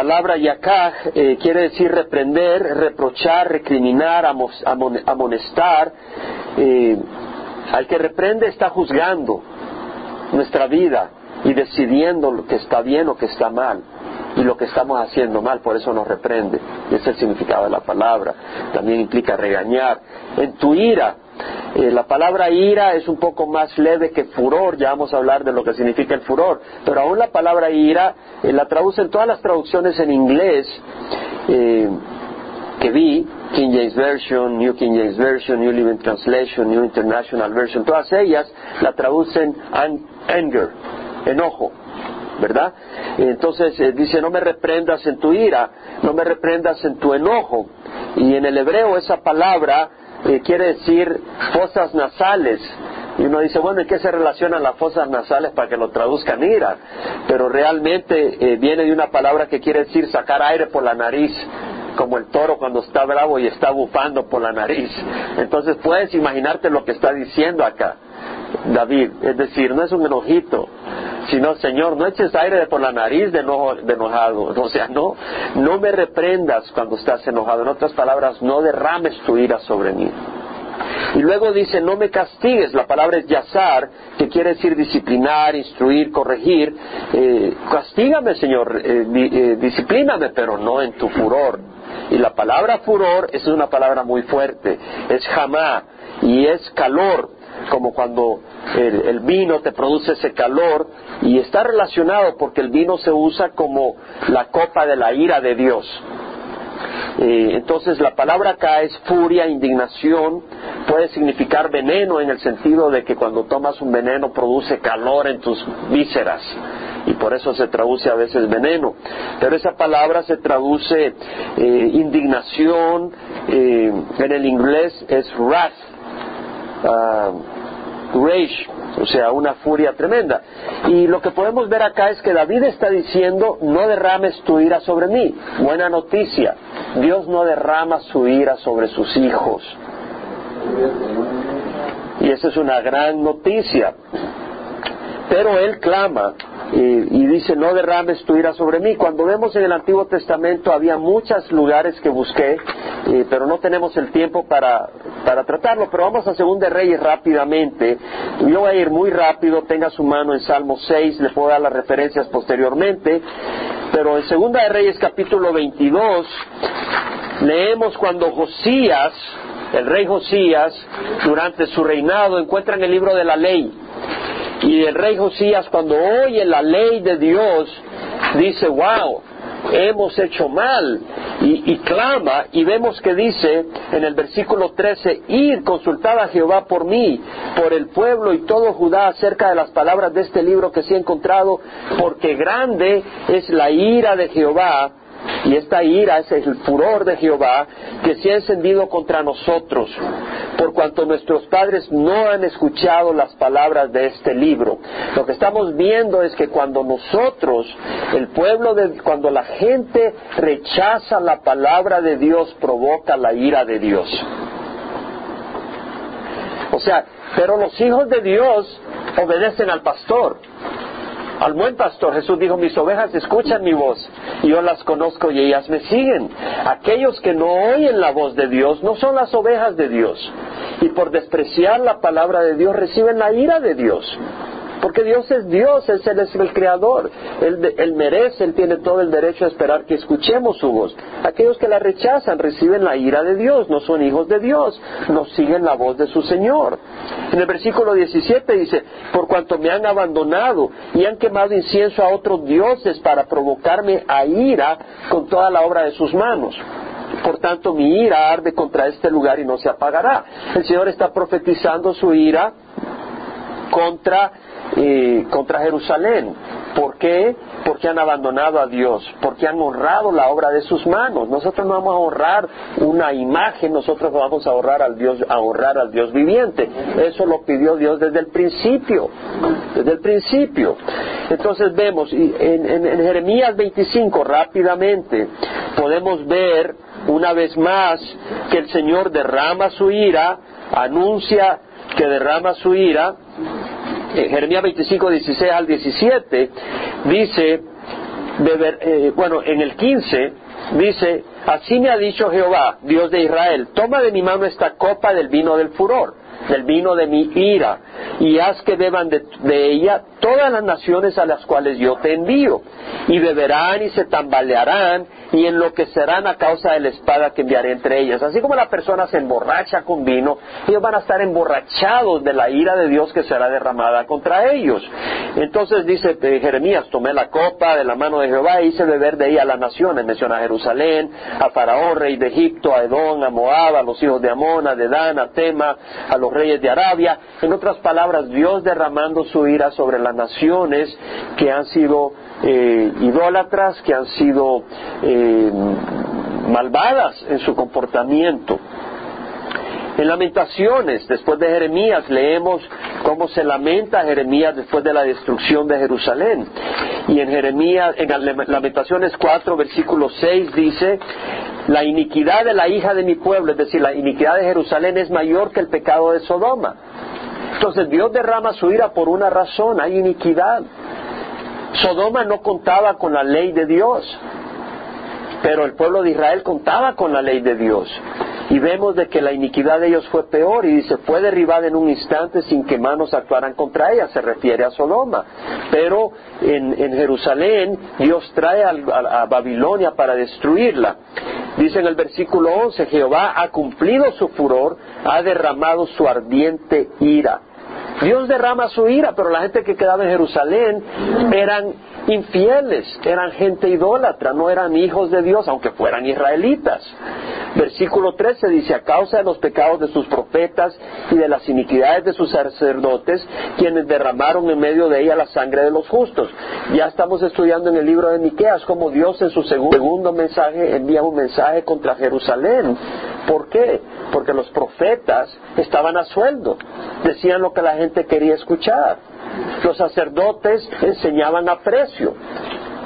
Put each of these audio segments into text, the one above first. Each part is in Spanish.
palabra yakaj eh, quiere decir reprender, reprochar, recriminar, amonestar. Eh, al que reprende está juzgando nuestra vida y decidiendo lo que está bien o que está mal y lo que estamos haciendo mal, por eso nos reprende. Ese es el significado de la palabra. También implica regañar. En tu ira, eh, la palabra ira es un poco más leve que furor, ya vamos a hablar de lo que significa el furor, pero aún la palabra ira eh, la traducen todas las traducciones en inglés eh, que vi, King James Version, New King James Version, New Living Translation, New International Version, todas ellas la traducen anger, enojo. ¿verdad? Entonces dice, no me reprendas en tu ira, no me reprendas en tu enojo. Y en el hebreo esa palabra eh, quiere decir fosas nasales. Y uno dice, bueno, ¿y qué se relacionan las fosas nasales para que lo traduzcan ira? Pero realmente eh, viene de una palabra que quiere decir sacar aire por la nariz como el toro cuando está bravo y está bufando por la nariz. Entonces puedes imaginarte lo que está diciendo acá David. Es decir, no es un enojito, sino, Señor, no eches aire por la nariz de, enojado. O sea, no, no me reprendas cuando estás enojado. En otras palabras, no derrames tu ira sobre mí. Y luego dice, no me castigues, la palabra es yazar, que quiere decir disciplinar, instruir, corregir. Eh, castígame, Señor, eh, eh, disciplíname, pero no en tu furor. Y la palabra furor es una palabra muy fuerte, es jamá y es calor, como cuando el, vino te produce ese calor y está relacionado porque el vino se usa como la copa de la ira de Dios. Eh, entonces la palabra acá es furia, indignación, puede significar veneno en el sentido de que cuando tomas un veneno produce calor en tus vísceras y por eso se traduce a veces veneno. Pero esa palabra se traduce eh, indignación, eh, en el inglés es wrath. Ah, rage, o sea, una furia tremenda. Y lo que podemos ver acá es que David está diciendo, no derrames tu ira sobre mí. Buena noticia, Dios no derrama su ira sobre sus hijos. Y esa es una gran noticia. Pero él clama y, dice, no derrames tu ira sobre mí. Cuando vemos en el Antiguo Testamento había muchos lugares que busqué, pero no tenemos el tiempo para, para tratarlo. Pero vamos a Segunda Reyes rápidamente. Yo voy a ir muy rápido, tenga su mano en Salmo 6, le puedo dar las referencias posteriormente. Pero en Segunda de Reyes capítulo 22 leemos cuando Josías, el rey Josías, durante su reinado, encuentra en el libro de la ley y el rey Josías cuando oye la ley de Dios, dice, wow, hemos hecho mal y, clama y vemos que dice en el versículo 13, ir, consultad a Jehová por mí, por el pueblo y todo Judá acerca de las palabras de este libro que se ha encontrado, porque grande es la ira de Jehová y esta ira es el furor de Jehová que se ha encendido contra nosotros, por cuanto nuestros padres no han escuchado las palabras de este libro. Lo que estamos viendo es que cuando nosotros, el pueblo, de, cuando la gente rechaza la palabra de Dios, provoca la ira de Dios. O sea, pero los hijos de Dios obedecen al pastor al buen pastor. Jesús dijo, mis ovejas escuchan mi voz yo las conozco y ellas me siguen. Aquellos que no oyen la voz de Dios no son las ovejas de Dios y por despreciar la palabra de Dios reciben la ira de Dios. Porque Dios es Dios, Él es el creador, él, merece, Él tiene todo el derecho a esperar que escuchemos su voz. Aquellos que la rechazan reciben la ira de Dios, no son hijos de Dios, no siguen la voz de su Señor. En el versículo 17 dice, por cuanto me han abandonado y han quemado incienso a otros dioses para provocarme a ira con toda la obra de sus manos. Por tanto, mi ira arde contra este lugar y no se apagará. El Señor está profetizando su ira contra contra Jerusalén. ¿Por qué? Porque han abandonado a Dios, porque han honrado la obra de sus manos. Nosotros no vamos a honrar una imagen, nosotros vamos a honrar al Dios, a honrar al Dios viviente. Eso lo pidió Dios desde el principio, desde el principio. Entonces vemos, en, en Jeremías 25, rápidamente, podemos ver una vez más que el Señor derrama su ira, anuncia que derrama su ira, Jeremías 25, 16 al 17, dice, eh, bueno, en el 15 dice, así me ha dicho Jehová, Dios de Israel, toma de mi mano esta copa del vino del furor del vino de mi ira, y haz que beban de, ella todas las naciones a las cuales yo te envío, y beberán y se tambalearán y enloquecerán a causa de la espada que enviaré entre ellas. Así como la persona se emborracha con vino, ellos van a estar emborrachados de la ira de Dios que será derramada contra ellos. Entonces dice eh, Jeremías, tomé la copa de la mano de Jehová e hice beber de ella a las naciones. Menciona Jerusalén, a Faraón, rey de Egipto, a Edom, a Moab, a los hijos de Amón, a Dedán, a Tema, a los reyes de Arabia. En otras palabras, Dios derramando su ira sobre las naciones que han sido eh, idólatras, que han sido eh, malvadas en su comportamiento. En Lamentaciones, después de Jeremías, leemos cómo se lamenta Jeremías después de la destrucción de Jerusalén. Y en Jeremías, en Lamentaciones 4, versículo 6 dice, la iniquidad de la hija de mi pueblo, es decir, la iniquidad de Jerusalén es mayor que el pecado de Sodoma. Entonces Dios derrama su ira por una razón, hay iniquidad. Sodoma no contaba con la ley de Dios, pero el pueblo de Israel contaba con la ley de Dios. Y vemos de que la iniquidad de ellos fue peor y dice, fue derribada en un instante sin que manos actuaran contra ella, se refiere a Sodoma. Pero en, Jerusalén Dios trae a, a, Babilonia para destruirla. Dice en el versículo 11, Jehová ha cumplido su furor, ha derramado su ardiente ira. Dios derrama su ira, pero la gente que quedaba en Jerusalén eran infieles, eran gente idólatra, no eran hijos de Dios, aunque fueran israelitas. Versículo 13 dice, a causa de los pecados de sus profetas y de las iniquidades de sus sacerdotes, quienes derramaron en medio de ella la sangre de los justos. Ya estamos estudiando en el libro de Miqueas cómo Dios en su segundo mensaje envía un mensaje contra Jerusalén. ¿Por qué? Porque los profetas estaban a sueldo, decían lo que la gente quería escuchar. Los sacerdotes enseñaban a precio,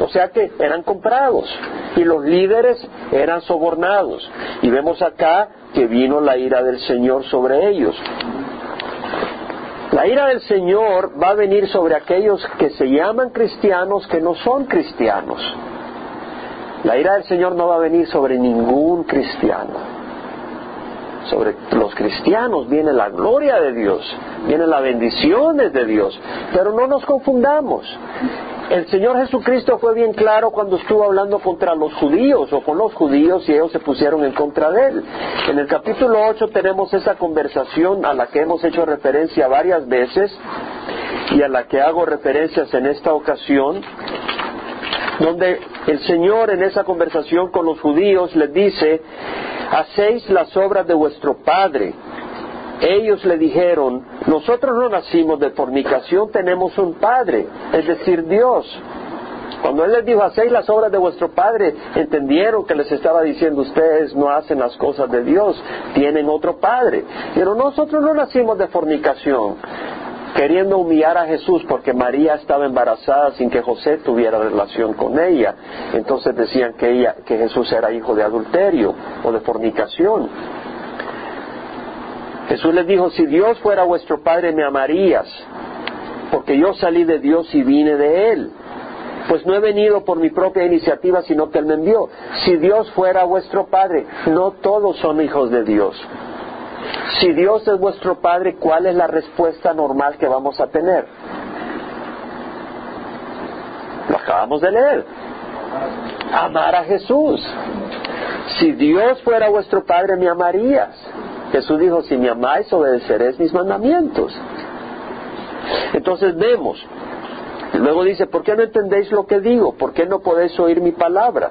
o sea que eran comprados y los líderes eran sobornados. Y vemos acá que vino la ira del Señor sobre ellos. La ira del Señor va a venir sobre aquellos que se llaman cristianos que no son cristianos. La ira del Señor no va a venir sobre ningún cristiano sobre los cristianos viene la gloria de Dios, vienen las bendiciones de Dios. Pero no nos confundamos. El Señor Jesucristo fue bien claro cuando estuvo hablando contra los judíos o con los judíos y ellos se pusieron en contra de él. En el capítulo 8 tenemos esa conversación a la que hemos hecho referencia varias veces y a la que hago referencias en esta ocasión, donde el Señor en esa conversación con los judíos les dice, hacéis las obras de vuestro Padre. Ellos le dijeron, nosotros no nacimos de fornicación, tenemos un Padre, es decir, Dios. Cuando Él les dijo, hacéis las obras de vuestro Padre, entendieron que les estaba diciendo, ustedes no hacen las cosas de Dios, tienen otro Padre. Pero nosotros no nacimos de fornicación, queriendo humillar a Jesús porque María estaba embarazada sin que José tuviera relación con ella. Entonces decían que, ella, que Jesús era hijo de adulterio o de fornicación. Jesús les dijo, si Dios fuera vuestro Padre me amarías, porque yo salí de Dios y vine de Él. Pues no he venido por mi propia iniciativa, sino que Él me envió. Si Dios fuera vuestro Padre, no todos son hijos de Dios. Si Dios es vuestro Padre, ¿cuál es la respuesta normal que vamos a tener? Lo acabamos de leer. Amar a Jesús. Si Dios fuera vuestro Padre, me amarías. Jesús dijo, si me amáis, obedeceréis mis mandamientos. Entonces vemos. Luego dice, ¿por qué no entendéis lo que digo? ¿Por qué no podéis oír mi palabra?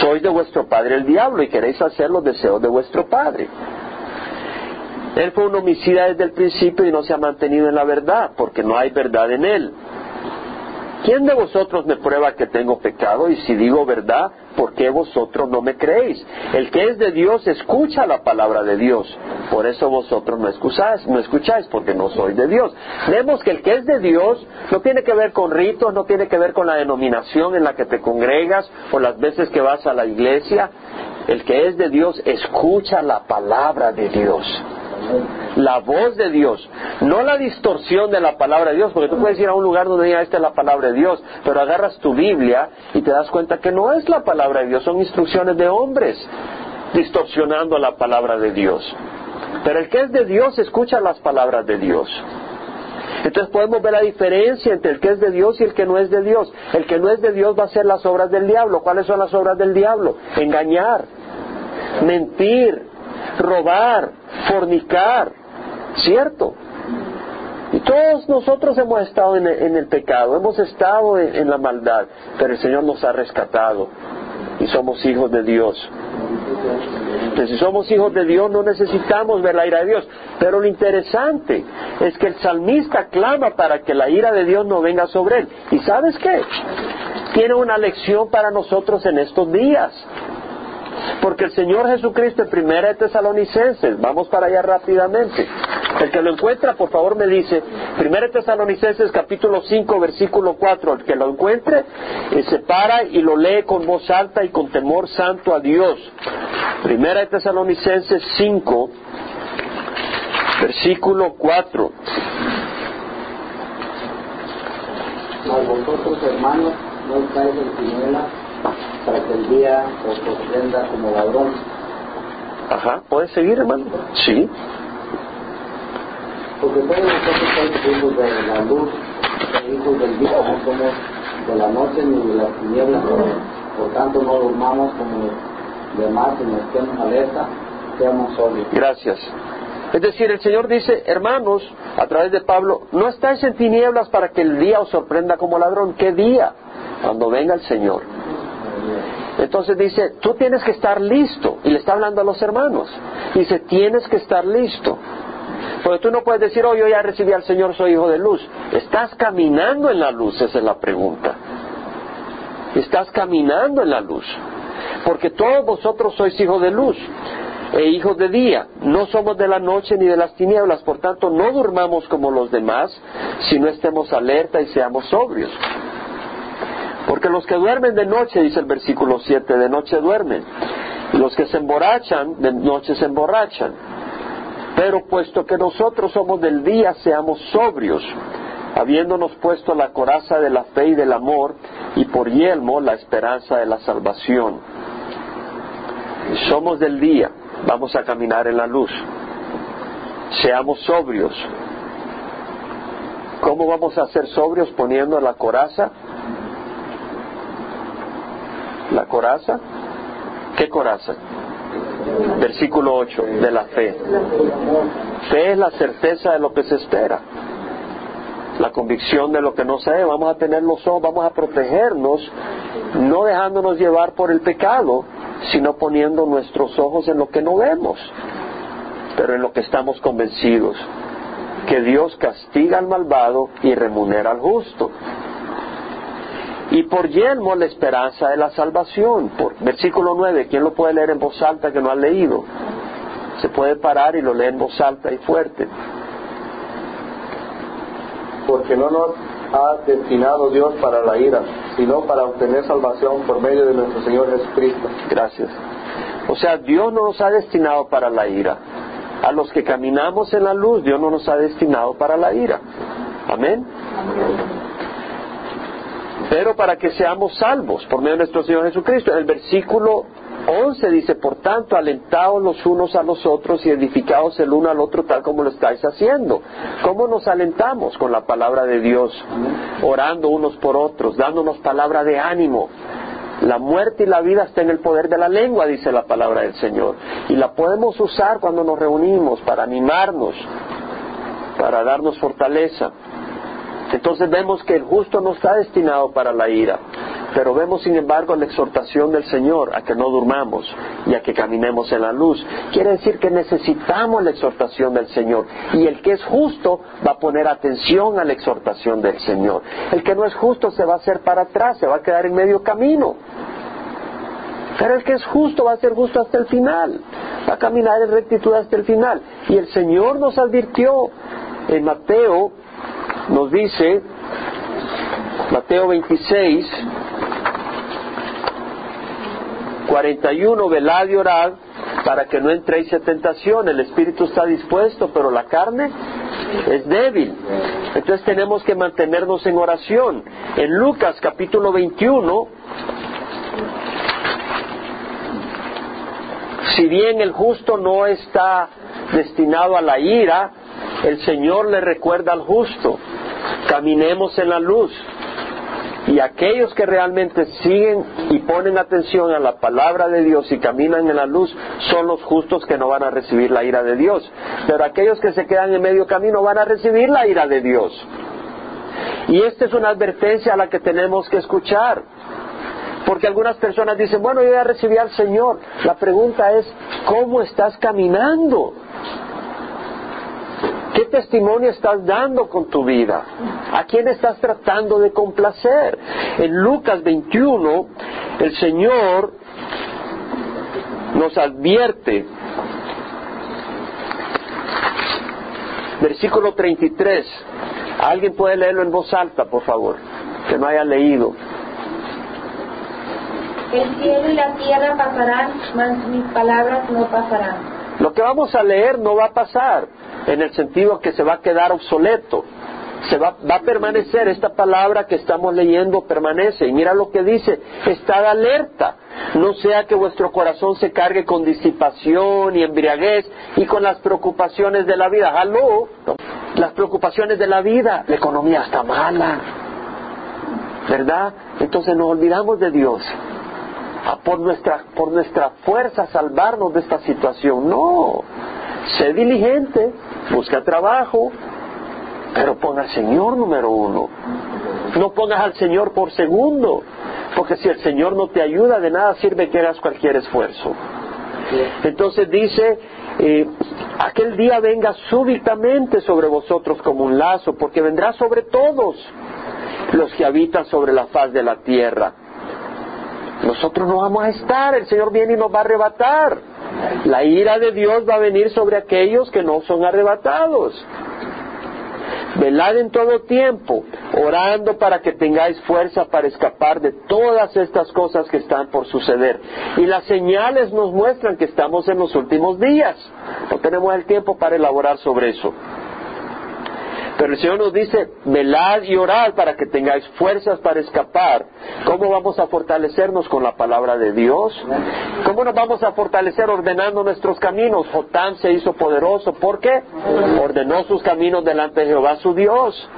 Sois de vuestro padre el diablo y queréis hacer los deseos de vuestro padre. Él fue un homicida desde el principio y no se ha mantenido en la verdad, porque no hay verdad en él. ¿Quién de vosotros me prueba que tengo pecado? Y si digo verdad, ¿por qué vosotros no me creéis? El que es de Dios escucha la palabra de Dios. Por eso vosotros no escucháis, no escucháis, porque no sois de Dios. Vemos que el que es de Dios no tiene que ver con ritos, no tiene que ver con la denominación en la que te congregas o las veces que vas a la iglesia. El que es de Dios escucha la palabra de Dios. La voz de Dios, no la distorsión de la palabra de Dios, porque tú puedes ir a un lugar donde diga esta es la palabra de Dios, pero agarras tu Biblia y te das cuenta que no es la palabra de Dios, son instrucciones de hombres distorsionando la palabra de Dios. Pero el que es de Dios escucha las palabras de Dios. Entonces podemos ver la diferencia entre el que es de Dios y el que no es de Dios. El que no es de Dios va a hacer las obras del diablo. ¿Cuáles son las obras del diablo? Engañar, mentir, robar, fornicar, ¿cierto? Y todos nosotros hemos estado en el, pecado, hemos estado en la maldad, pero el Señor nos ha rescatado y somos hijos de Dios. Entonces, si somos hijos de Dios, no necesitamos ver la ira de Dios. Pero lo interesante es que el salmista clama para que la ira de Dios no venga sobre él. ¿Y sabes qué? Tiene una lección para nosotros en estos días. Porque el Señor Jesucristo en primera de Tesalonicenses, vamos para allá rápidamente. El que lo encuentra, por favor, me dice, primera de Tesalonicenses capítulo 5, versículo 4, el que lo encuentre, eh, se para y lo lee con voz alta y con temor santo a Dios. Primera de Tesalonicenses 5, versículo 4. A vosotros, hermanos, no estáis en tinieblas para que el día os sorprenda como ladrón. Ajá, ¿puedes seguir, hermano? Sí. Porque todos nosotros somos hijos de la luz, hijos del día, no somos de la noche ni de las tinieblas. Por tanto, no durmamos como los demás, sino estemos alerta, seamos sobrios. Gracias. Es decir, el Señor dice, hermanos, a través de Pablo, no estáis en tinieblas para que el día os sorprenda como ladrón. ¿Qué día? Cuando venga el Señor. Entonces dice, tú tienes que estar listo. Y le está hablando a los hermanos. Dice, tienes que estar listo. Porque tú no puedes decir, oh, yo ya recibí al Señor, soy hijo de luz. ¿Estás caminando en la luz? Esa es la pregunta. ¿Estás caminando en la luz? Porque todos vosotros sois hijos de luz e hijos de día. No somos de la noche ni de las tinieblas. Por tanto, no durmamos como los demás, sino estemos alerta y seamos sobrios. Porque los que duermen de noche, dice el versículo 7, de noche duermen. Los que se emborrachan, de noche se emborrachan. Pero puesto que nosotros somos del día, seamos sobrios, habiéndonos puesto la coraza de la fe y del amor, y por yelmo la esperanza de la salvación. Somos del día, vamos a caminar en la luz. Seamos sobrios. ¿Cómo vamos a ser sobrios poniendo la coraza? la coraza. ¿Qué coraza? Versículo 8, de la fe. Fe es la certeza de lo que se espera, la convicción de lo que no se ve. Vamos a tener los ojos, vamos a protegernos, no dejándonos llevar por el pecado, sino poniendo nuestros ojos en lo que no vemos, pero en lo que estamos convencidos, que Dios castiga al malvado y remunera al justo y por yelmo la esperanza de la salvación. Por, versículo 9, ¿quién lo puede leer en voz alta que no ha leído? Se puede parar y lo lee en voz alta y fuerte. Porque no nos ha destinado Dios para la ira, sino para obtener salvación por medio de nuestro Señor Jesucristo. Gracias. O sea, Dios no nos ha destinado para la ira. A los que caminamos en la luz, Dios no nos ha destinado para la ira. Amén. Amén pero para que seamos salvos por medio de nuestro Señor Jesucristo. En el versículo 11 dice, por tanto, alentaos los unos a los otros y edificaos el uno al otro tal como lo estáis haciendo. ¿Cómo nos alentamos? Con la palabra de Dios, orando unos por otros, dándonos palabra de ánimo. La muerte y la vida está en el poder de la lengua, dice la palabra del Señor. Y la podemos usar cuando nos reunimos para animarnos, para darnos fortaleza. Entonces vemos que el justo no está destinado para la ira, pero vemos sin embargo la exhortación del Señor a que no durmamos y a que caminemos en la luz. Quiere decir que necesitamos la exhortación del Señor y el que es justo va a poner atención a la exhortación del Señor. El que no es justo se va a hacer para atrás, se va a quedar en medio camino. Pero el que es justo va a ser justo hasta el final, va a caminar en rectitud hasta el final. Y el Señor nos advirtió en Mateo nos dice Mateo 26, 41, velad y orad para que no entréis en tentación. El espíritu está dispuesto, pero la carne es débil. Entonces tenemos que mantenernos en oración. En Lucas capítulo 21, si bien el justo no está destinado a la ira, el Señor le recuerda al justo, caminemos en la luz, y aquellos que realmente siguen y ponen atención a la palabra de Dios y caminan en la luz son los justos que no van a recibir la ira de Dios. Pero aquellos que se quedan en medio camino van a recibir la ira de Dios. Y esta es una advertencia a la que tenemos que escuchar. Porque algunas personas dicen, bueno, yo ya recibí al Señor. La pregunta es, ¿cómo estás caminando? ¿Qué testimonio estás dando con tu vida? ¿A quién estás tratando de complacer? En Lucas 21, el Señor nos advierte, versículo 33, ¿alguien puede leerlo en voz alta, por favor? Que no haya leído. El cielo y la tierra pasarán, mas mis palabras no pasarán. Lo que vamos a leer no va a pasar en el sentido que se va a quedar obsoleto. Se va, va, a permanecer, esta palabra que estamos leyendo permanece. Y mira lo que dice, estad alerta, no sea que vuestro corazón se cargue con disipación y embriaguez y con las preocupaciones de la vida. ¡Aló! Las preocupaciones de la vida, la economía está mala, ¿verdad? Entonces nos olvidamos de Dios. A por nuestra, por nuestra fuerza salvarnos de esta situación. No, sé diligente, busca trabajo, pero ponga al Señor número uno. No pongas al Señor por segundo, porque si el Señor no te ayuda, de nada sirve que hagas cualquier esfuerzo. Entonces dice, eh, aquel día venga súbitamente sobre vosotros como un lazo, porque vendrá sobre todos los que habitan sobre la faz de la tierra. Nosotros no vamos a estar, el Señor viene y nos va a arrebatar. La ira de Dios va a venir sobre aquellos que no son arrebatados. Velad en todo tiempo, orando para que tengáis fuerza para escapar de todas estas cosas que están por suceder. Y las señales nos muestran que estamos en los últimos días. No tenemos el tiempo para elaborar sobre eso. Pero el Señor nos dice, velad y orad para que tengáis fuerzas para escapar. ¿Cómo vamos a fortalecernos con la palabra de Dios? ¿Cómo nos vamos a fortalecer ordenando nuestros caminos? Jotán se hizo poderoso. ¿Por qué? Ordenó sus caminos delante de Jehová su Dios.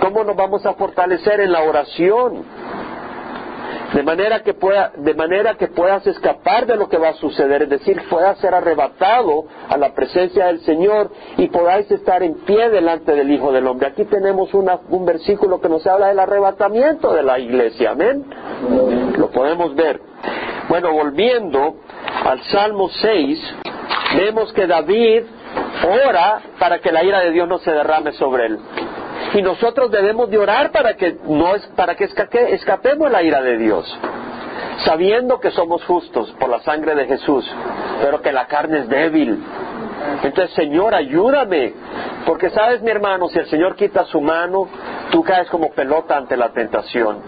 ¿Cómo nos vamos a fortalecer en la oración? De manera que pueda, de manera que puedas escapar de lo que va a suceder, es decir, puedas ser arrebatado a la presencia del Señor y podáis estar en pie delante del Hijo del Hombre. Aquí tenemos un versículo que nos habla del arrebatamiento de la iglesia, amén. Lo podemos ver. Bueno, volviendo al Salmo 6, vemos que David ora para que la ira de Dios no se derrame sobre él. Y nosotros debemos de orar para que, no para que escapemos la ira de Dios, sabiendo que somos justos por la sangre de Jesús, pero que la carne es débil. Entonces, Señor, ayúdame, porque sabes, mi hermano, si el Señor quita su mano, tú caes como pelota ante la tentación.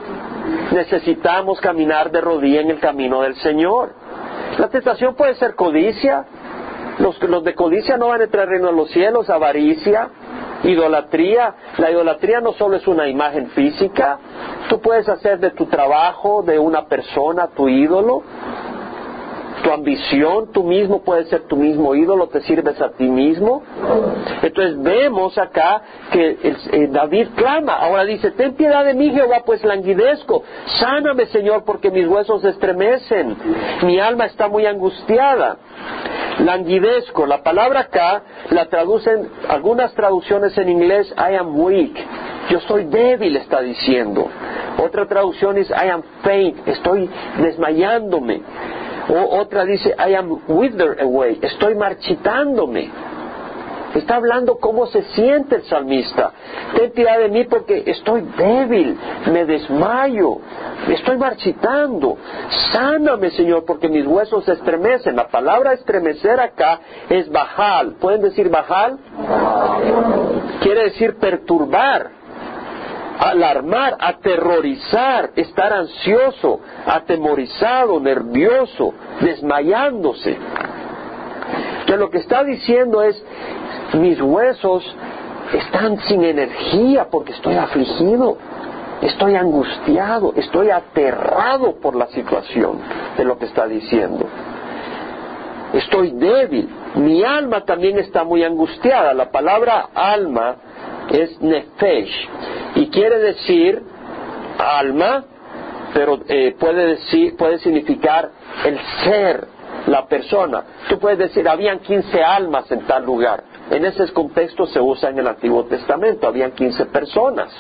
Necesitamos caminar de rodilla en el camino del Señor. La tentación puede ser codicia. Los, los de codicia no van a entrar en reino de los cielos, avaricia, Idolatría, la idolatría no solo es una imagen física, tú puedes hacer de tu trabajo, de una persona, tu ídolo, tu ambición, tú mismo puedes ser tu mismo ídolo, te sirves a ti mismo. Entonces vemos acá que eh, David clama, ahora dice, ten piedad de mí Jehová, pues languidezco, sáname Señor, porque mis huesos estremecen, mi alma está muy angustiada. Languidezco, la palabra acá la traducen, algunas traducciones en inglés, I am weak, yo soy débil, está diciendo. Otra traducción es I am faint, estoy desmayándome. O otra dice, I am withered away, estoy marchitándome. Está hablando cómo se siente el salmista. Ten piedad de mí porque estoy débil, me desmayo, estoy marchitando. Sáname, Señor, porque mis huesos se estremecen. La palabra estremecer acá es bajal. ¿Pueden decir bajal? Quiere decir perturbar alarmar, aterrorizar, estar ansioso, atemorizado, nervioso, desmayándose. Entonces lo que está diciendo es, mis huesos están sin energía porque estoy afligido, estoy angustiado, estoy aterrado por la situación de lo que está diciendo. Estoy débil, mi alma también está muy angustiada. La palabra alma es nefesh y quiere decir alma, pero eh, puede, decir, puede significar el ser, la persona. Tú puedes decir, habían 15 almas en tal lugar. En ese contexto se usa en el Antiguo Testamento, habían 15 personas.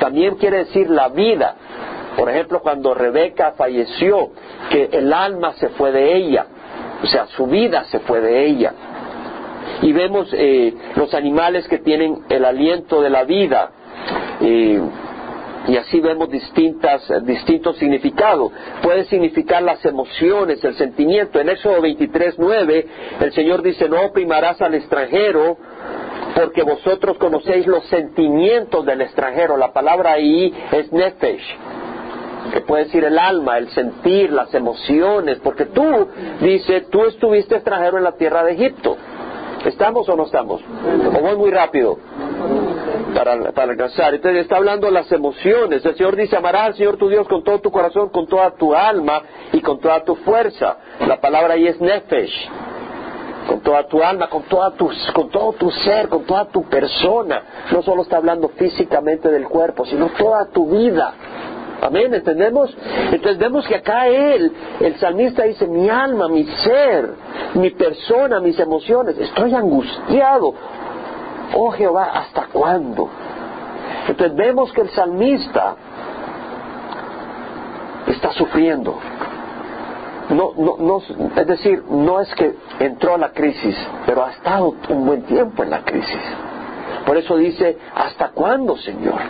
También quiere decir la vida. Por ejemplo, cuando Rebeca falleció, que el alma se fue de ella, o sea, su vida se fue de ella. Y vemos eh, los animales que tienen el aliento de la vida. Eh, y así vemos distintas, distintos significados. Puede significar las emociones, el sentimiento. En Éxodo 23, 9, el Señor dice, no oprimarás al extranjero porque vosotros conocéis los sentimientos del extranjero. La palabra ahí es nefesh, que puede decir el alma, el sentir, las emociones, porque tú, dice, tú estuviste extranjero en la tierra de Egipto. ¿Estamos o no estamos? ¿O voy muy rápido? Para, para alcanzar. Entonces está hablando las emociones. El Señor dice, amarás al Señor tu Dios con todo tu corazón, con toda tu alma y con toda tu fuerza. La palabra ahí es nefesh. Con toda tu alma, con, toda tu, con todo tu ser, con toda tu persona. No solo está hablando físicamente del cuerpo, sino toda tu vida. Amén, ¿entendemos? Entonces vemos que acá él, el salmista dice, mi alma, mi ser, mi persona, mis emociones, estoy angustiado. Oh Jehová, ¿hasta cuándo? Entonces vemos que el salmista está sufriendo. No, no, no, es decir, no es que entró a la crisis, pero ha estado un buen tiempo en la crisis. Por eso dice, ¿hasta cuándo, Señor?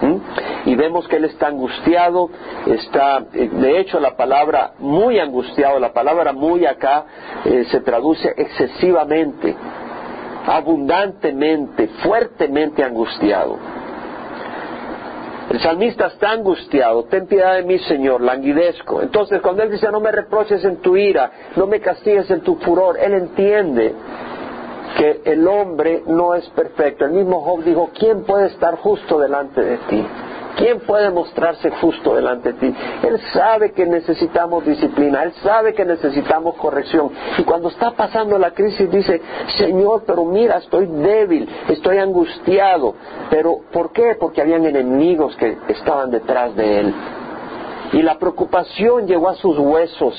¿Mm? Y vemos que él está angustiado, está, eh, de hecho la palabra muy angustiado, la palabra muy acá eh, se traduce excesivamente, abundantemente, fuertemente angustiado. El salmista está angustiado, ten piedad de mí, Señor, languidezco. Entonces, cuando él dice, no me reproches en tu ira, no me castigues en tu furor, él entiende que el hombre no es perfecto. El mismo Job dijo, ¿quién puede estar justo delante de ti? ¿Quién puede mostrarse justo delante de ti? Él sabe que necesitamos disciplina, él sabe que necesitamos corrección. Y cuando está pasando la crisis dice, Señor, pero mira, estoy débil, estoy angustiado. Pero ¿por qué? Porque habían enemigos que estaban detrás de él. Y la preocupación llegó a sus huesos.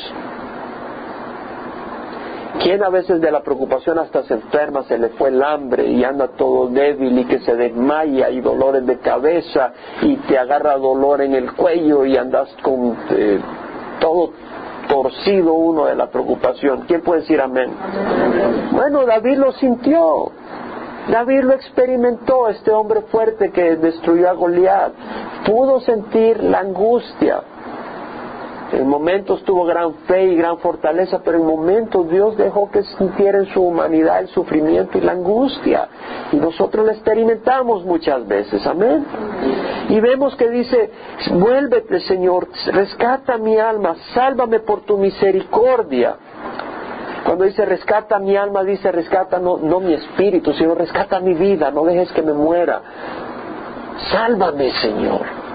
¿Quién a veces de la preocupación hasta se enferma, se le fue el hambre y anda todo débil y que se desmaya y dolores de cabeza y te agarra dolor en el cuello y andas con eh, todo torcido uno de la preocupación? ¿Quién puede decir amén? Bueno, David lo sintió. David lo experimentó, este hombre fuerte que destruyó a Goliat. Pudo sentir la angustia. En momentos tuvo gran fe y gran fortaleza, pero en momentos Dios dejó que sintiera en su humanidad el sufrimiento y la angustia. Y nosotros la experimentamos muchas veces, amén. Y vemos que dice, vuélvete Señor, rescata mi alma, sálvame por tu misericordia. Cuando dice rescata mi alma, dice rescata no, no mi espíritu, sino rescata mi vida, no dejes que me muera. Sálvame Señor.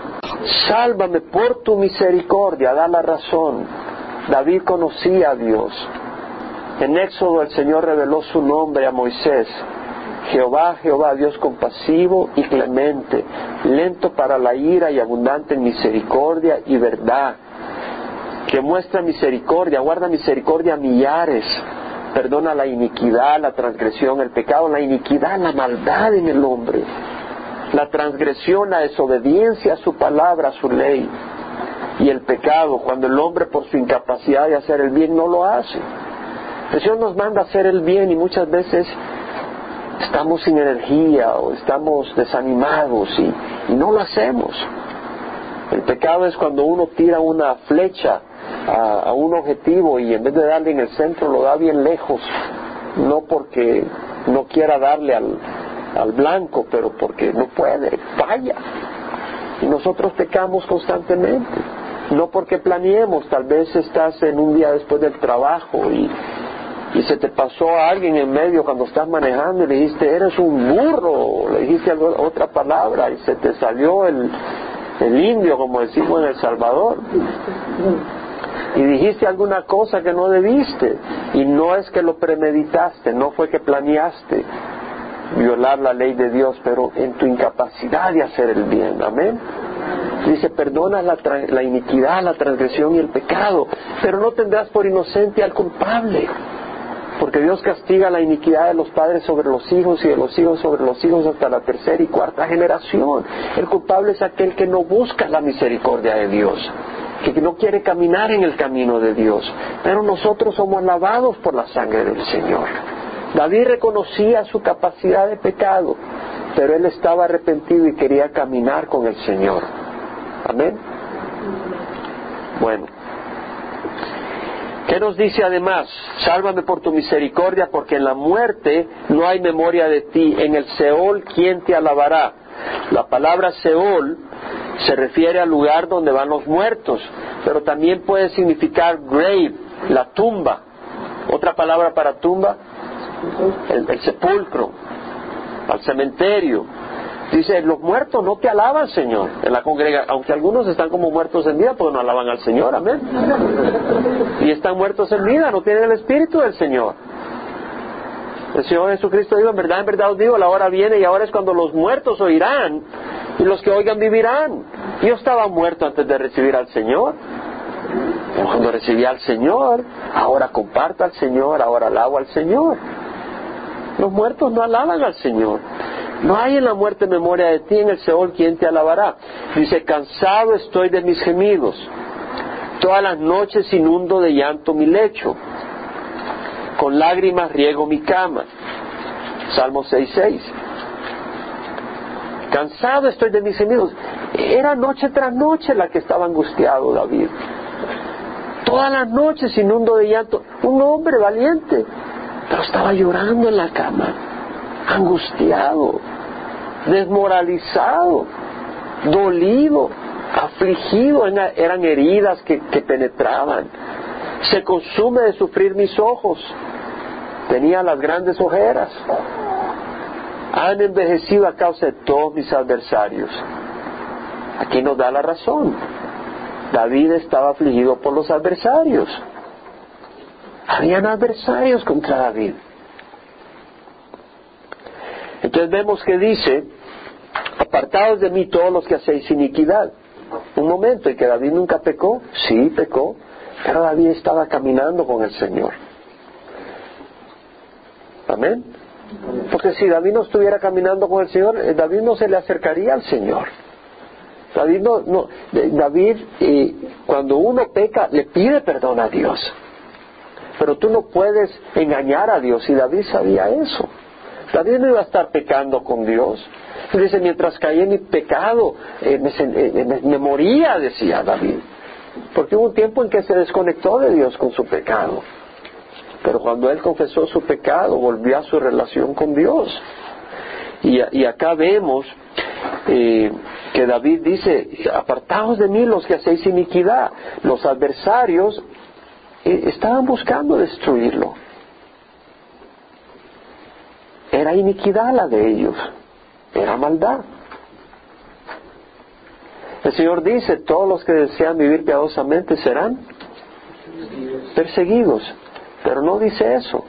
Sálvame por tu misericordia, da la razón. David conocía a Dios. En Éxodo el Señor reveló su nombre a Moisés. Jehová, Jehová, Dios compasivo y clemente, lento para la ira y abundante en misericordia y verdad, que muestra misericordia, guarda misericordia a millares, perdona la iniquidad, la transgresión, el pecado, la iniquidad, la maldad en el hombre la transgresión, la desobediencia a su palabra, a su ley, y el pecado, cuando el hombre por su incapacidad de hacer el bien no lo hace. El Señor nos manda a hacer el bien y muchas veces estamos sin energía o estamos desanimados y, no lo hacemos. El pecado es cuando uno tira una flecha a, a, un objetivo y en vez de darle en el centro lo da bien lejos, no porque no quiera darle al, al blanco, pero porque no puede, falla. Y nosotros pecamos constantemente. No porque planeemos, tal vez estás en un día después del trabajo y, se te pasó a alguien en medio cuando estás manejando y le dijiste, eres un burro, le dijiste otra palabra y se te salió el, el indio, como decimos en El Salvador. Y dijiste alguna cosa que no debiste. Y no es que lo premeditaste, no fue que planeaste violar la ley de Dios, pero en tu incapacidad de hacer el bien. Amén. Dice, perdona la, la iniquidad, la transgresión y el pecado, pero no tendrás por inocente al culpable. Porque Dios castiga la iniquidad de los padres sobre los hijos y de los hijos sobre los hijos hasta la tercera y cuarta generación. El culpable es aquel que no busca la misericordia de Dios, que no quiere caminar en el camino de Dios. Pero nosotros somos lavados por la sangre del Señor. David reconocía su capacidad de pecado, pero él estaba arrepentido y quería caminar con el Señor. Amén. Bueno. ¿Qué nos dice además? Sálvame por tu misericordia, porque en la muerte no hay memoria de ti. En el Seol, ¿quién te alabará? La palabra Seol se refiere al lugar donde van los muertos, pero también puede significar grave, la tumba. Otra palabra para tumba, el, sepulcro, al cementerio. Dice, los muertos no te alaban, Señor, en la congregación, aunque algunos están como muertos en vida, porque no alaban al Señor, amén. Y están muertos en vida, no tienen el Espíritu del Señor. El Señor Jesucristo dijo, en verdad, en verdad os digo, la hora viene y ahora es cuando los muertos oirán y los que oigan vivirán. Yo estaba muerto antes de recibir al Señor. Cuando recibí al Señor, ahora comparto al Señor, ahora alabo al Señor. Los muertos no alaban al Señor. No hay en la muerte memoria de ti en el Seol quien te alabará. Dice, cansado estoy de mis gemidos. Todas las noches inundo de llanto mi lecho. Con lágrimas riego mi cama. Salmo 6.6. Cansado estoy de mis gemidos. Era noche tras noche la que estaba angustiado David. Todas las noches inundo de llanto. Un hombre valiente, pero estaba llorando en la cama, angustiado desmoralizado, dolido, afligido, eran heridas que, penetraban. Se consume de sufrir mis ojos. Tenía las grandes ojeras. Han envejecido a causa de todos mis adversarios. Aquí nos da la razón. David estaba afligido por los adversarios. Habían adversarios contra David. Entonces vemos que dice, apartados de mí todos los que hacéis iniquidad. Un momento, ¿y que David nunca pecó? Sí, pecó, pero David estaba caminando con el Señor. Amén. Porque si David no estuviera caminando con el Señor, eh, David no se le acercaría al Señor. David no, no David eh, cuando uno peca le pide perdón a Dios. Pero tú no puedes engañar a Dios y David sabía eso. David no iba a estar pecando con Dios. Dice, mientras caí en mi pecado, eh, eh, me, moría, decía David. Porque hubo un tiempo en que se desconectó de Dios con su pecado. Pero cuando él confesó su pecado, volvió a su relación con Dios. Y, acá vemos eh, que David dice, apartaos de mí los que hacéis iniquidad. Los adversarios estaban buscando destruirlo. Era iniquidad la de ellos, era maldad. El Señor dice, todos los que desean vivir piadosamente serán perseguidos, pero no dice eso.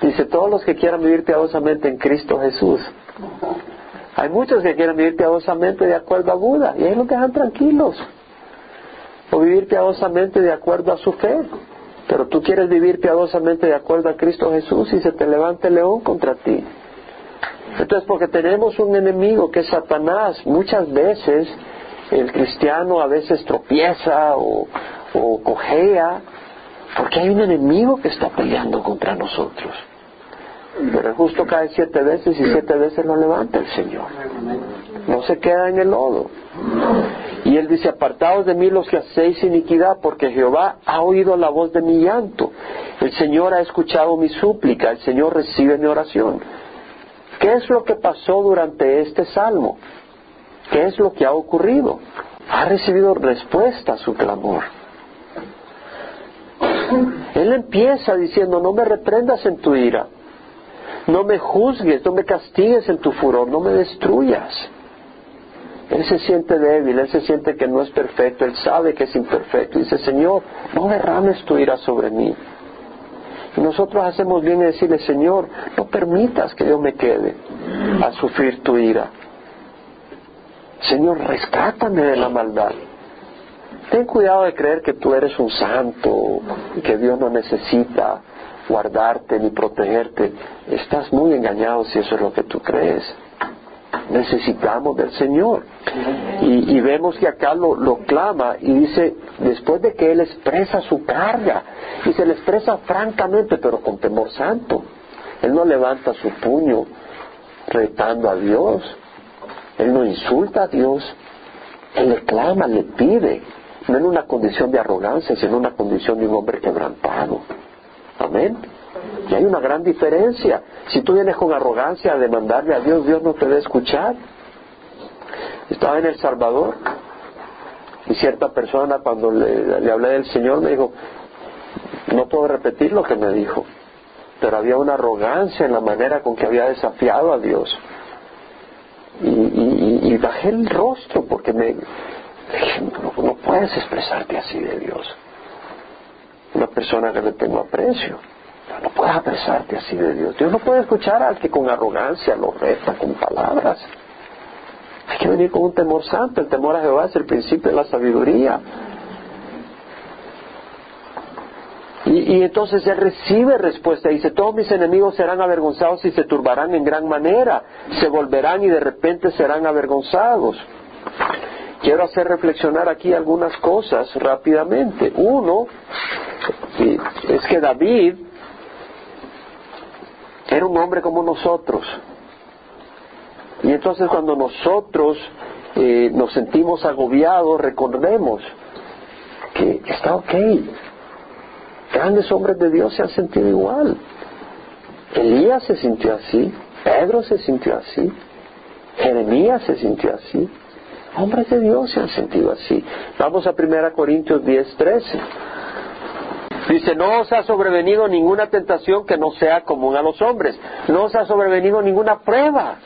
Dice, todos los que quieran vivir piadosamente en Cristo Jesús. Hay muchos que quieren vivir piadosamente de acuerdo a Buda y ahí los dejan tranquilos. O vivir piadosamente de acuerdo a su fe. Pero tú quieres vivir piadosamente de acuerdo a Cristo Jesús y se te levante el león contra ti. Entonces, porque tenemos un enemigo que es Satanás, muchas veces el cristiano a veces tropieza o, o cojea, porque hay un enemigo que está peleando contra nosotros. Pero el justo cae siete veces y siete veces lo levanta el Señor. No se queda en el lodo. Y él dice, apartaos de mí los que hacéis iniquidad, porque Jehová ha oído la voz de mi llanto. El Señor ha escuchado mi súplica, el Señor recibe mi oración. ¿Qué es lo que pasó durante este salmo? ¿Qué es lo que ha ocurrido? Ha recibido respuesta a su clamor. Él empieza diciendo, no me reprendas en tu ira, no me juzgues, no me castigues en tu furor, no me destruyas. Él se siente débil, él se siente que no es perfecto, él sabe que es imperfecto. Dice, Señor, no derrames tu ira sobre mí. Y nosotros hacemos bien en decirle, Señor, no permitas que yo me quede a sufrir tu ira. Señor, rescátame de la maldad. Ten cuidado de creer que tú eres un santo y que Dios no necesita guardarte ni protegerte. Estás muy engañado si eso es lo que tú crees. Necesitamos del Señor. Y, vemos que acá lo, clama y dice, después de que Él expresa su carga, y se le expresa francamente, pero con temor santo. Él no levanta su puño retando a Dios. Él no insulta a Dios. Él le clama, le pide no en una condición de arrogancia, sino en una condición de un hombre quebrantado. Amén. Y hay una gran diferencia. Si tú vienes con arrogancia a demandarle a Dios, Dios no te va a escuchar. Estaba en El Salvador y cierta persona cuando le, hablé del Señor me dijo, no puedo repetir lo que me dijo, pero había una arrogancia en la manera con que había desafiado a Dios. Y, bajé el rostro porque me, no, puedes expresarte así de Dios. Una persona que le tengo aprecio. No puedes expresarte así de Dios. Dios no puede escuchar al que con arrogancia lo reta con palabras. Hay que venir con un temor santo. El temor a Jehová es el principio de la sabiduría. Y, y, entonces él recibe respuesta. Dice, todos mis enemigos serán avergonzados y se turbarán en gran manera. Se volverán y de repente serán avergonzados. Quiero hacer reflexionar aquí algunas cosas rápidamente. Uno, es que David era un hombre como nosotros. Y entonces cuando nosotros eh, nos sentimos agobiados, recordemos que está ok. Grandes hombres de Dios se han sentido igual. Elías se sintió así, Pedro se sintió así, Jeremías se sintió así. Hombres de Dios se han sentido así. Vamos a 1 Corintios 10, 13. Dice, no os ha sobrevenido ninguna tentación que no sea común a los hombres. No os ha sobrevenido ninguna prueba,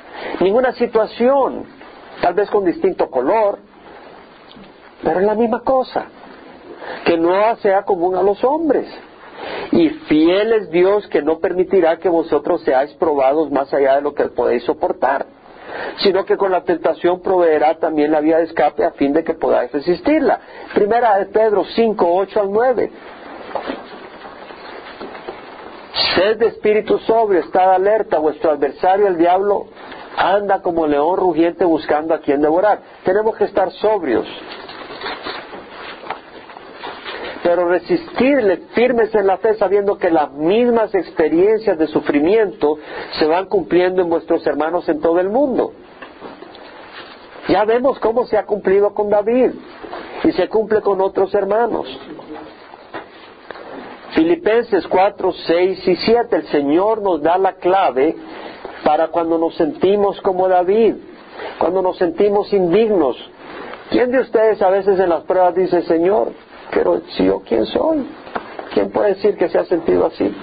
ninguna situación, tal vez con distinto color, pero es la misma cosa, que no sea común a los hombres. Y fiel es Dios que no permitirá que vosotros seáis probados más allá de lo que podéis soportar sino que con la tentación proveerá también la vía de escape a fin de que podáis resistirla. Primera de Pedro 5, 8 al 9. Sed de espíritu sobrio, estad alerta, vuestro adversario el diablo anda como león rugiente buscando a quien devorar. Tenemos que estar sobrios pero resistirle firmes en la fe sabiendo que las mismas experiencias de sufrimiento se van cumpliendo en vuestros hermanos en todo el mundo. Ya vemos cómo se ha cumplido con David y se cumple con otros hermanos. Filipenses 4, 6 y 7, el Señor nos da la clave para cuando nos sentimos como David, cuando nos sentimos indignos. ¿Quién de ustedes a veces en las pruebas dice, Señor, pero si yo, ¿quién soy? ¿Quién puede decir que se ha sentido así?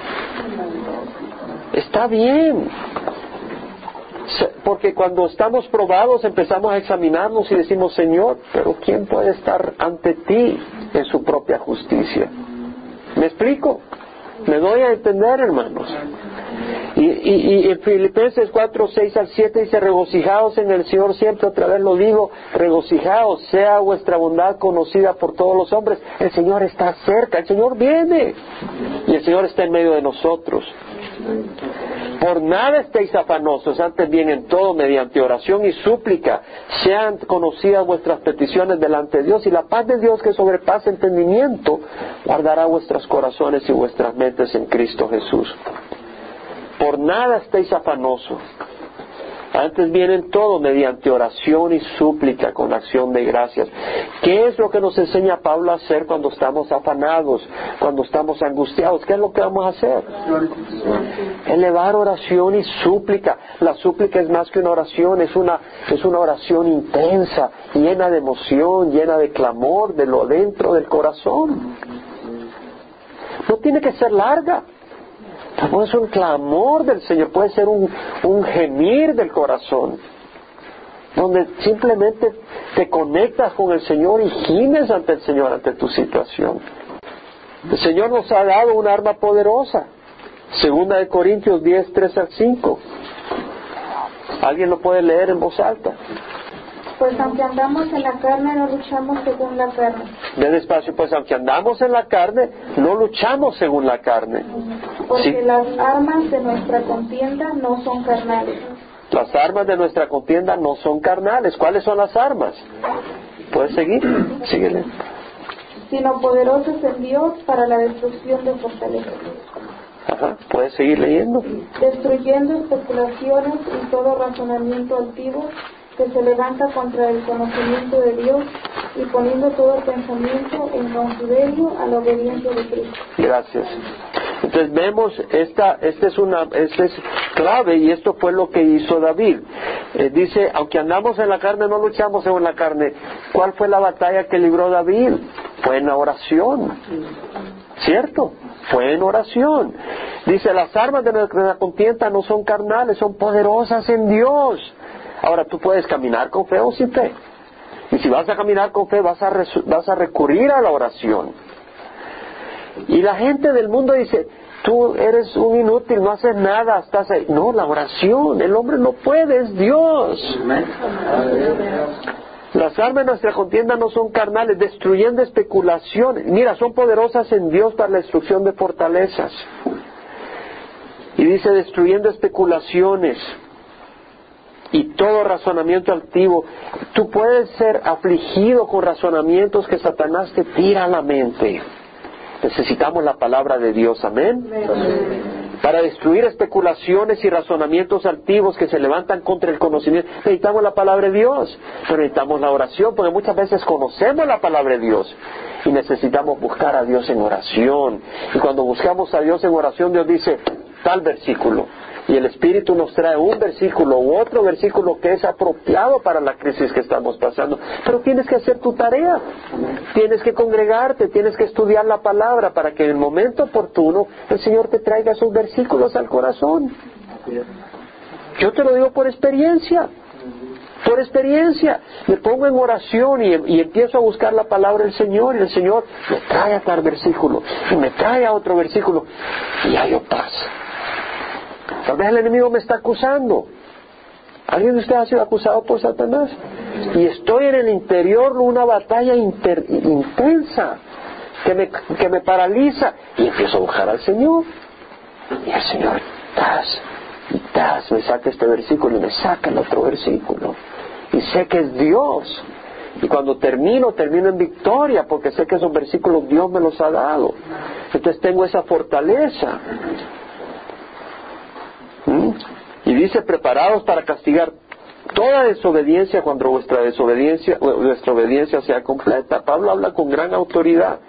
Está bien. Porque cuando estamos probados empezamos a examinarnos y decimos, Señor, pero ¿quién puede estar ante ti en su propia justicia? ¿Me explico? Me doy a entender, hermanos. Y, y, en Filipenses 4, 6 al 7 dice, regocijaos en el Señor siempre, otra vez lo digo, regocijaos, sea vuestra bondad conocida por todos los hombres. El Señor está cerca, el Señor viene y el Señor está en medio de nosotros. Por nada estéis afanosos, antes bien en todo, mediante oración y súplica, sean conocidas vuestras peticiones delante de Dios y la paz de Dios que sobrepasa entendimiento guardará vuestros corazones y vuestras mentes en Cristo Jesús. Por nada estéis afanosos. Antes vienen todo mediante oración y súplica con acción de gracias. ¿Qué es lo que nos enseña Pablo a hacer cuando estamos afanados, cuando estamos angustiados? ¿Qué es lo que vamos a hacer? Elevar oración y súplica. La súplica es más que una oración, es una, es una oración intensa, llena de emoción, llena de clamor, de lo dentro del corazón. No tiene que ser larga. Puede ser un clamor del Señor, puede ser un, un gemir del corazón, donde simplemente te conectas con el Señor y gimes ante el Señor, ante tu situación. El Señor nos ha dado un arma poderosa. Segunda de Corintios 10, 3 al 5. ¿Alguien lo puede leer en voz alta? Pues aunque andamos en la carne, no luchamos según la carne. De despacio, pues aunque andamos en la carne, no luchamos según la carne. Porque Sí. las armas de nuestra contienda no son carnales, Las armas de nuestra contienda no son carnales. ¿Cuáles son las armas? ¿Puedes seguir? Síguele. sino poderosas en Dios para la destrucción de fortalezas, Ajá. ¿Puedes seguir leyendo? destruyendo especulaciones y todo razonamiento altivo que se levanta contra el conocimiento de Dios y poniendo todo pensamiento en cautiverio a la obediencia de Cristo. Gracias. Entonces vemos, esta, esta es una, esta es clave y esto fue lo que hizo David. Eh, dice, aunque andamos en la carne, no luchamos según la carne. ¿Cuál fue la batalla que libró David? Fue en la oración. ¿Cierto? Fue en oración. Dice, las armas de nuestra contienda no son carnales, son poderosas en Dios. Ahora, tú puedes caminar con fe o sin fe. Y si vas a caminar con fe, vas a, vas a recurrir a la oración. Y la gente del mundo dice, tú eres un inútil, no haces nada, estás ahí. No, la oración, el hombre no puede, es Dios. Las armas de nuestra contienda no son carnales, destruyendo especulaciones. Mira, son poderosas en Dios para la destrucción de fortalezas. Y dice, destruyendo especulaciones y todo razonamiento altivo. Tú puedes ser afligido con razonamientos que Satanás te tira a la mente. Necesitamos la palabra de Dios, amén. Para destruir especulaciones y razonamientos altivos que se levantan contra el conocimiento, necesitamos la palabra de Dios, pero necesitamos la oración, porque muchas veces conocemos la palabra de Dios y necesitamos buscar a Dios en oración. Y cuando buscamos a Dios en oración, Dios dice tal versículo. Y el Espíritu nos trae un versículo u otro versículo que es apropiado para la crisis que estamos pasando. Pero tienes que hacer tu tarea. Tienes que congregarte, tienes que estudiar la palabra para que en el momento oportuno el Señor te traiga esos versículos al corazón. Yo te lo digo por experiencia. Por experiencia, me pongo en oración y, empiezo a buscar la palabra del Señor y el Señor me trae a tal versículo y me trae a otro versículo y hay paz. Tal vez el enemigo me está acusando. ¿Alguien de ustedes ha sido acusado por Satanás? Y estoy en el interior de una batalla intensa que me, que me paraliza y empiezo a buscar al Señor. Y el Señor, tas, y tas, me saca este versículo y me saca el otro versículo. Y sé que es Dios. Y cuando termino, termino en victoria, porque sé que esos versículos Dios me los ha dado. Entonces tengo esa fortaleza. ¿Mm? Y dice, preparados para castigar toda desobediencia cuando vuestra desobediencia, vuestra obediencia sea completa. Pablo habla con gran autoridad.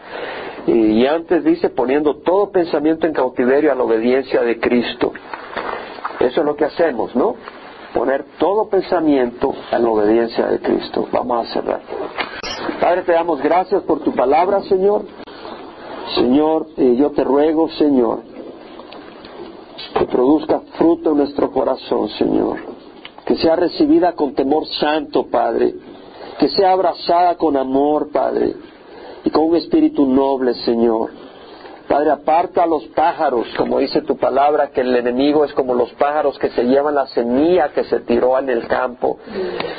Y, y antes dice, poniendo todo pensamiento en cautiverio a la obediencia de Cristo. Eso es lo que hacemos, ¿no? Poner todo pensamiento a la obediencia de Cristo. Vamos a cerrar. Padre, te damos gracias por tu palabra, Señor. Señor, eh, yo te ruego, Señor, que produzca fruto en nuestro corazón, Señor. Que sea recibida con temor santo, Padre. Que sea abrazada con amor, Padre. Y con un espíritu noble, Señor. Padre, aparta a los pájaros, como dice tu palabra, que el enemigo es como los pájaros que se llevan la semilla que se tiró en el campo.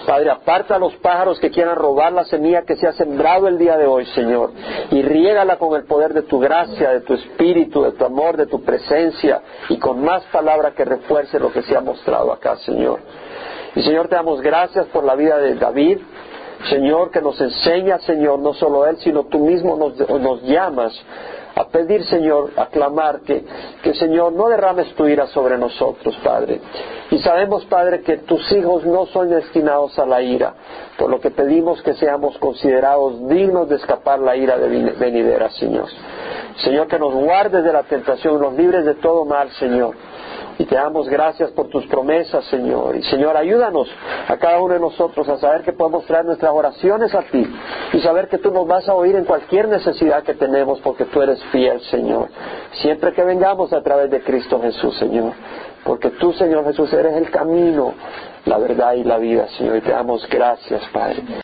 Padre, aparta a los pájaros que quieran robar la semilla que se ha sembrado el día de hoy, Señor, y riégala con el poder de tu gracia, de tu espíritu, de tu amor, de tu presencia, y con más palabra que refuerce lo que se ha mostrado acá, Señor. Y Señor, te damos gracias por la vida de David, Señor, que nos enseña, Señor, no solo Él, sino tú mismo nos, nos llamas a pedir, Señor, a clamar que, que, Señor, no derrames tu ira sobre nosotros, Padre. Y sabemos, Padre, que tus hijos no son destinados a la ira, por lo que pedimos que seamos considerados dignos de escapar la ira de venidera, Señor. Señor, que nos guardes de la tentación, nos libres de todo mal, Señor. Y te damos gracias por tus promesas, Señor. Y Señor, ayúdanos a cada uno de nosotros a saber que podemos traer nuestras oraciones a ti y saber que tú nos vas a oír en cualquier necesidad que tenemos porque tú eres fiel, Señor. Siempre que vengamos a través de Cristo Jesús, Señor. Porque tú, Señor Jesús, eres el camino, la verdad y la vida, Señor. Y te damos gracias, Padre.